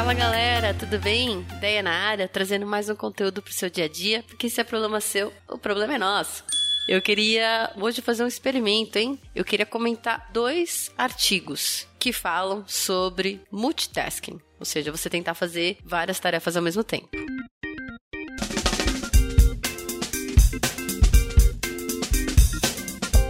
Fala galera, tudo bem? Ideia na área, trazendo mais um conteúdo pro seu dia a dia, porque se é problema seu, o problema é nosso. Eu queria hoje fazer um experimento, hein? Eu queria comentar dois artigos que falam sobre multitasking, ou seja, você tentar fazer várias tarefas ao mesmo tempo.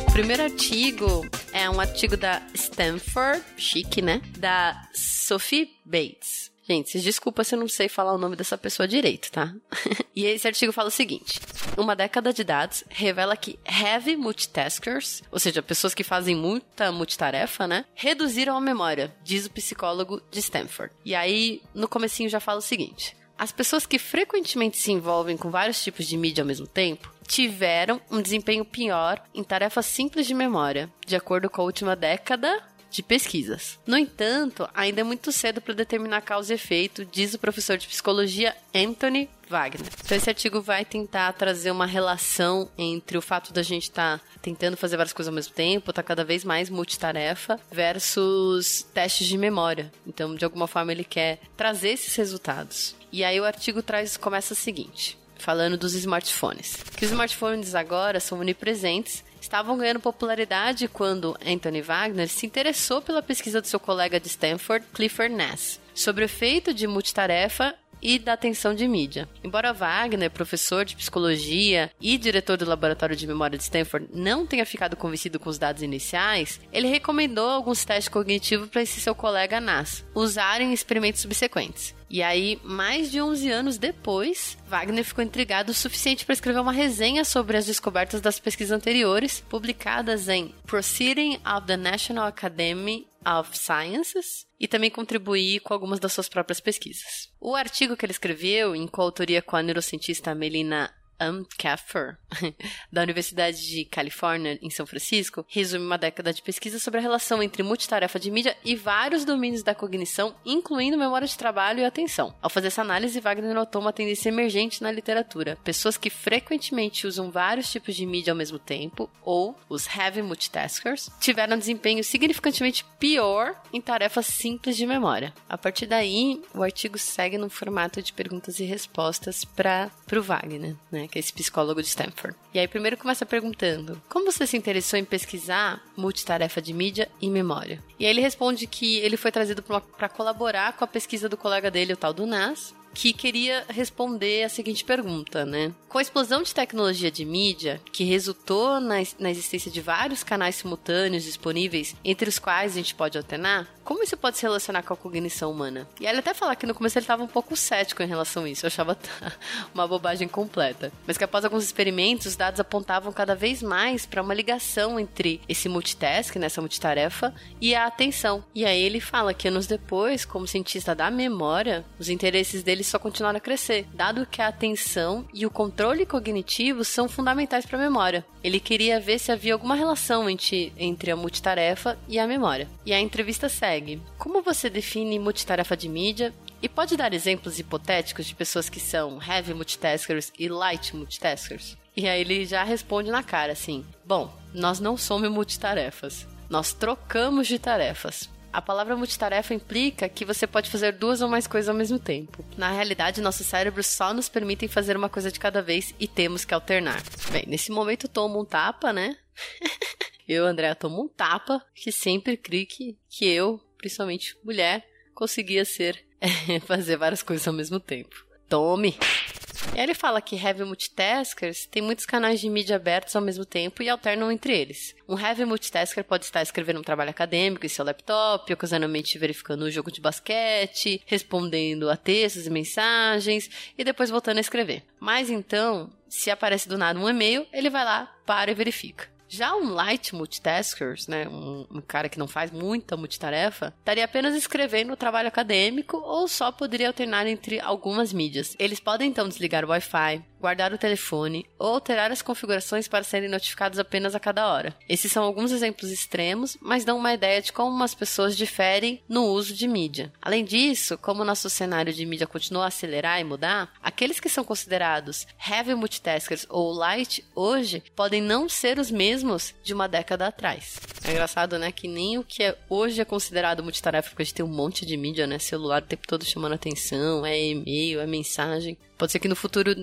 O primeiro artigo é um artigo da Stanford, chique, né? Da Sophie Bates. Gente, desculpa se eu não sei falar o nome dessa pessoa direito, tá? e esse artigo fala o seguinte: uma década de dados revela que heavy multitaskers, ou seja, pessoas que fazem muita multitarefa, né, reduziram a memória, diz o psicólogo de Stanford. E aí, no comecinho já fala o seguinte: as pessoas que frequentemente se envolvem com vários tipos de mídia ao mesmo tempo tiveram um desempenho pior em tarefas simples de memória, de acordo com a última década de pesquisas. No entanto, ainda é muito cedo para determinar causa e efeito, diz o professor de psicologia Anthony Wagner. Então, esse artigo vai tentar trazer uma relação entre o fato da gente estar tá tentando fazer várias coisas ao mesmo tempo, tá cada vez mais multitarefa, versus testes de memória. Então, de alguma forma, ele quer trazer esses resultados. E aí, o artigo traz começa o seguinte falando dos smartphones. Que os smartphones agora são onipresentes estavam ganhando popularidade quando Anthony Wagner se interessou pela pesquisa do seu colega de Stanford, Clifford Nass, sobre o efeito de multitarefa e da atenção de mídia. Embora Wagner, professor de psicologia e diretor do laboratório de memória de Stanford, não tenha ficado convencido com os dados iniciais, ele recomendou alguns testes cognitivos para esse seu colega Nass usarem em experimentos subsequentes. E aí, mais de 11 anos depois, Wagner ficou intrigado o suficiente para escrever uma resenha sobre as descobertas das pesquisas anteriores, publicadas em Proceeding of the National Academy of Sciences e também contribuir com algumas das suas próprias pesquisas. O artigo que ele escreveu, em coautoria com a neurocientista Melina Am Kaffer, da Universidade de Califórnia, em São Francisco, resume uma década de pesquisa sobre a relação entre multitarefa de mídia e vários domínios da cognição, incluindo memória de trabalho e atenção. Ao fazer essa análise, Wagner notou uma tendência emergente na literatura. Pessoas que frequentemente usam vários tipos de mídia ao mesmo tempo, ou os heavy multitaskers, tiveram desempenho significantemente pior em tarefas simples de memória. A partir daí, o artigo segue no formato de perguntas e respostas para o Wagner, né? Que é esse psicólogo de Stanford. E aí, primeiro começa perguntando: como você se interessou em pesquisar multitarefa de mídia e memória? E aí ele responde que ele foi trazido para colaborar com a pesquisa do colega dele, o tal do Nas, que queria responder a seguinte pergunta, né? Com a explosão de tecnologia de mídia, que resultou na, na existência de vários canais simultâneos disponíveis, entre os quais a gente pode alternar, como isso pode se relacionar com a cognição humana? E ele até falar que no começo ele estava um pouco cético em relação a isso, eu achava uma bobagem completa. Mas que após alguns experimentos, os dados apontavam cada vez mais para uma ligação entre esse multitask, nessa multitarefa, e a atenção. E aí ele fala que anos depois, como cientista da memória, os interesses dele só continuaram a crescer, dado que a atenção e o controle cognitivo são fundamentais para a memória. Ele queria ver se havia alguma relação entre, entre a multitarefa e a memória. E a entrevista segue. Como você define multitarefa de mídia? E pode dar exemplos hipotéticos de pessoas que são heavy multitaskers e light multitaskers? E aí ele já responde na cara assim: Bom, nós não somos multitarefas. Nós trocamos de tarefas. A palavra multitarefa implica que você pode fazer duas ou mais coisas ao mesmo tempo. Na realidade, nossos cérebros só nos permitem fazer uma coisa de cada vez e temos que alternar. Bem, nesse momento tomo um tapa, né? eu, André, tomo um tapa que sempre criei que, que eu principalmente mulher, conseguia ser fazer várias coisas ao mesmo tempo. Tome! Ele fala que heavy multitaskers tem muitos canais de mídia abertos ao mesmo tempo e alternam entre eles. Um heavy multitasker pode estar escrevendo um trabalho acadêmico em seu laptop, ocasionalmente verificando um jogo de basquete, respondendo a textos e mensagens e depois voltando a escrever. Mas então, se aparece do nada um e-mail, ele vai lá, para e verifica. Já um light multitasker, né, um, um, cara que não faz muita multitarefa, estaria apenas escrevendo o trabalho acadêmico ou só poderia alternar entre algumas mídias. Eles podem então desligar o Wi-Fi, guardar o telefone ou alterar as configurações para serem notificados apenas a cada hora. Esses são alguns exemplos extremos, mas dão uma ideia de como as pessoas diferem no uso de mídia. Além disso, como nosso cenário de mídia continua a acelerar e mudar, aqueles que são considerados heavy multitaskers ou light hoje podem não ser os mesmos de uma década atrás. É engraçado, né? Que nem o que é, hoje é considerado multitarefa, porque a gente tem um monte de mídia, né? Celular o tempo todo chamando atenção, é e-mail, é mensagem. Pode ser que no futuro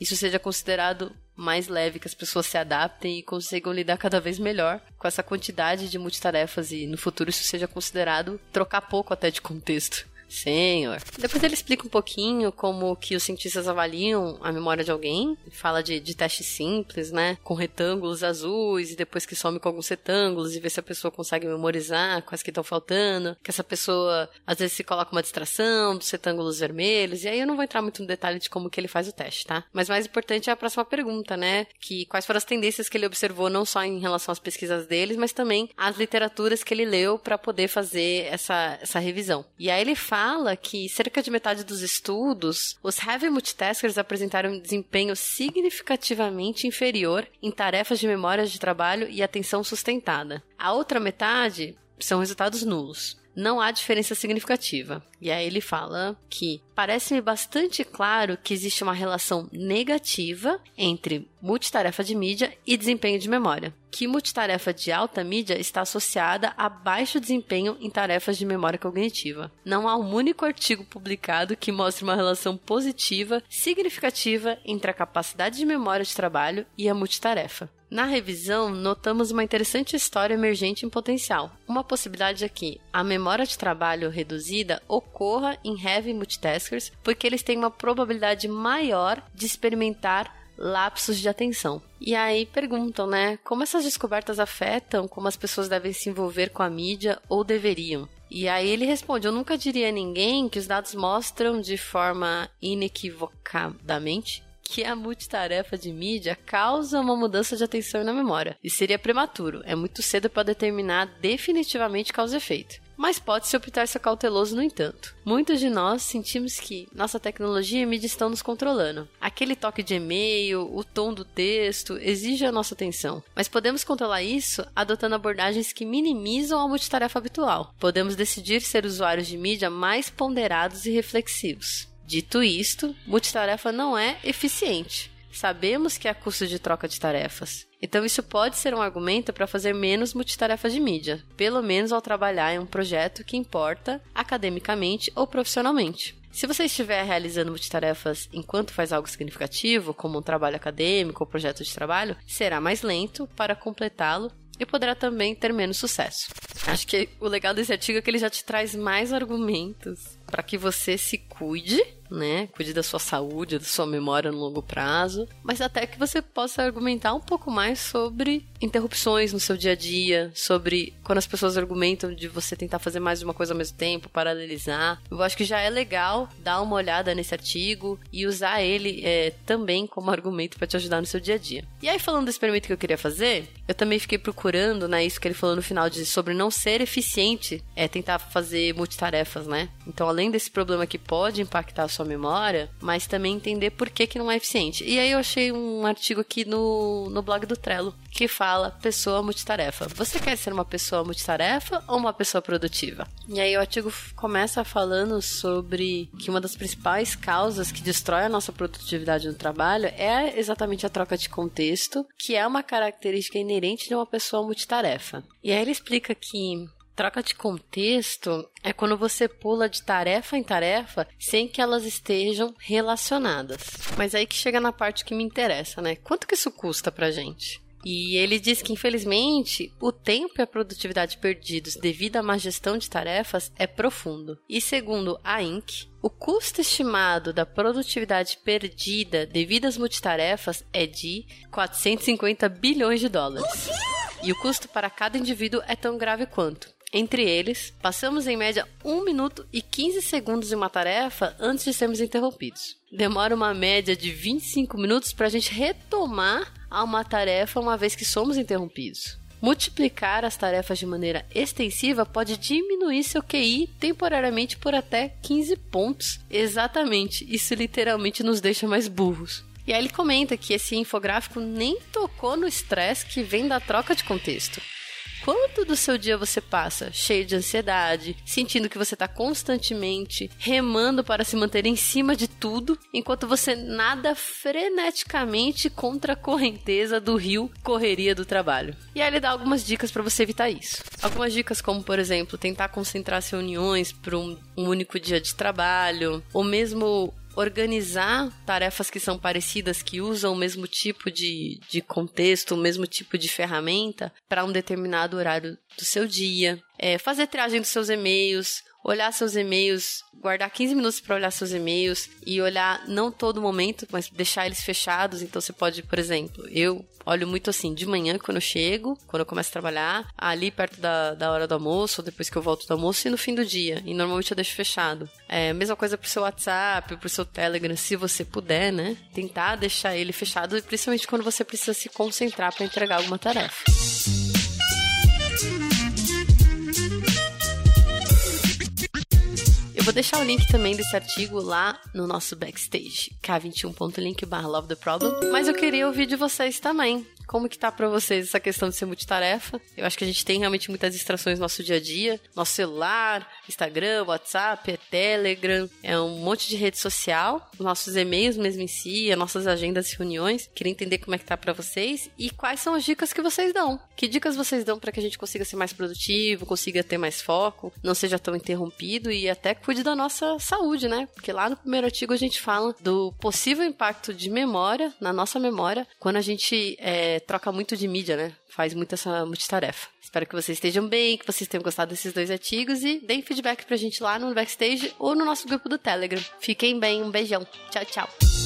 isso seja considerado mais leve, que as pessoas se adaptem e consigam lidar cada vez melhor com essa quantidade de multitarefas e no futuro isso seja considerado trocar pouco até de contexto. Senhor. Depois ele explica um pouquinho como que os cientistas avaliam a memória de alguém. Fala de, de testes simples, né? Com retângulos azuis e depois que some com alguns retângulos e vê se a pessoa consegue memorizar quais que estão faltando. Que essa pessoa às vezes se coloca uma distração dos retângulos vermelhos. E aí eu não vou entrar muito no detalhe de como que ele faz o teste, tá? Mas mais importante é a próxima pergunta, né? Que quais foram as tendências que ele observou não só em relação às pesquisas deles, mas também às literaturas que ele leu para poder fazer essa, essa revisão. E aí ele fala fala que cerca de metade dos estudos, os heavy multitaskers apresentaram um desempenho significativamente inferior em tarefas de memória de trabalho e atenção sustentada. A outra metade são resultados nulos não há diferença significativa. E aí ele fala que parece-me bastante claro que existe uma relação negativa entre multitarefa de mídia e desempenho de memória. Que multitarefa de alta mídia está associada a baixo desempenho em tarefas de memória cognitiva. Não há um único artigo publicado que mostre uma relação positiva significativa entre a capacidade de memória de trabalho e a multitarefa. Na revisão, notamos uma interessante história emergente em potencial. Uma possibilidade é que a memória de trabalho reduzida ocorra em heavy porque eles têm uma probabilidade maior de experimentar lapsos de atenção. E aí perguntam, né, como essas descobertas afetam como as pessoas devem se envolver com a mídia ou deveriam? E aí ele responde: Eu nunca diria a ninguém que os dados mostram de forma inequivocadamente que a multitarefa de mídia causa uma mudança de atenção na memória. E seria prematuro, é muito cedo para determinar definitivamente causa e efeito. Mas pode-se optar ser cauteloso, no entanto. Muitos de nós sentimos que nossa tecnologia e mídia estão nos controlando. Aquele toque de e-mail, o tom do texto, exige a nossa atenção. Mas podemos controlar isso adotando abordagens que minimizam a multitarefa habitual. Podemos decidir ser usuários de mídia mais ponderados e reflexivos. Dito isto, multitarefa não é eficiente. Sabemos que há custo de troca de tarefas. Então, isso pode ser um argumento para fazer menos multitarefas de mídia, pelo menos ao trabalhar em um projeto que importa academicamente ou profissionalmente. Se você estiver realizando multitarefas enquanto faz algo significativo, como um trabalho acadêmico ou projeto de trabalho, será mais lento para completá-lo e poderá também ter menos sucesso. Acho que o legal desse artigo é que ele já te traz mais argumentos para que você se cuide né? Cuide da sua saúde, da sua memória no longo prazo, mas até que você possa argumentar um pouco mais sobre interrupções no seu dia a dia, sobre quando as pessoas argumentam de você tentar fazer mais de uma coisa ao mesmo tempo, paralelizar. Eu acho que já é legal dar uma olhada nesse artigo e usar ele é, também como argumento para te ajudar no seu dia a dia. E aí, falando do experimento que eu queria fazer, eu também fiquei procurando, né, isso que ele falou no final de sobre não ser eficiente, é tentar fazer multitarefas, né? Então, além desse problema que pode impactar a sua memória, mas também entender por que, que não é eficiente. E aí eu achei um artigo aqui no, no blog do Trello que fala pessoa multitarefa. Você quer ser uma pessoa multitarefa ou uma pessoa produtiva? E aí o artigo começa falando sobre que uma das principais causas que destrói a nossa produtividade no trabalho é exatamente a troca de contexto, que é uma característica inerente de uma pessoa multitarefa. E aí ele explica que Troca de contexto é quando você pula de tarefa em tarefa sem que elas estejam relacionadas. Mas aí que chega na parte que me interessa, né? Quanto que isso custa pra gente? E ele diz que, infelizmente, o tempo e a produtividade perdidos devido à má gestão de tarefas é profundo. E segundo a Inc., o custo estimado da produtividade perdida devido às multitarefas é de 450 bilhões de dólares. E o custo para cada indivíduo é tão grave quanto entre eles, passamos em média 1 minuto e 15 segundos em uma tarefa antes de sermos interrompidos. Demora uma média de 25 minutos para a gente retomar a uma tarefa uma vez que somos interrompidos. Multiplicar as tarefas de maneira extensiva pode diminuir seu QI temporariamente por até 15 pontos. Exatamente, isso literalmente nos deixa mais burros. E aí ele comenta que esse infográfico nem tocou no estresse que vem da troca de contexto. Quanto do seu dia você passa cheio de ansiedade, sentindo que você está constantemente remando para se manter em cima de tudo, enquanto você nada freneticamente contra a correnteza do rio correria do trabalho? E aí ele dá algumas dicas para você evitar isso. Algumas dicas como, por exemplo, tentar concentrar as reuniões para um, um único dia de trabalho, ou mesmo organizar tarefas que são parecidas, que usam o mesmo tipo de, de contexto, o mesmo tipo de ferramenta para um determinado horário do seu dia. É, fazer triagem dos seus e-mails, olhar seus e-mails, guardar 15 minutos para olhar seus e-mails e olhar não todo momento, mas deixar eles fechados. Então você pode, por exemplo, eu olho muito assim, de manhã quando eu chego, quando eu começo a trabalhar, ali perto da, da hora do almoço, ou depois que eu volto do almoço e no fim do dia. E normalmente eu deixo fechado. É, mesma coisa pro seu WhatsApp, pro seu Telegram, se você puder, né? Tentar deixar ele fechado, principalmente quando você precisa se concentrar para entregar alguma tarefa. Vou deixar o link também desse artigo lá no nosso backstage, k21.link barra love the problem. Mas eu queria ouvir de vocês também. Como que tá para vocês essa questão de ser multitarefa? Eu acho que a gente tem realmente muitas distrações no nosso dia a dia. Nosso celular, Instagram, WhatsApp, é Telegram, é um monte de rede social, nossos e-mails mesmo em si, as nossas agendas e reuniões. Queria entender como é que tá para vocês e quais são as dicas que vocês dão. Que dicas vocês dão para que a gente consiga ser mais produtivo, consiga ter mais foco, não seja tão interrompido e até cuide da nossa saúde, né? Porque lá no primeiro artigo a gente fala do possível impacto de memória, na nossa memória, quando a gente troca muito de mídia, né? Faz muito essa multitarefa. Espero que vocês estejam bem, que vocês tenham gostado desses dois artigos e deem feedback pra gente lá no backstage ou no nosso grupo do Telegram. Fiquem bem, um beijão. Tchau, tchau.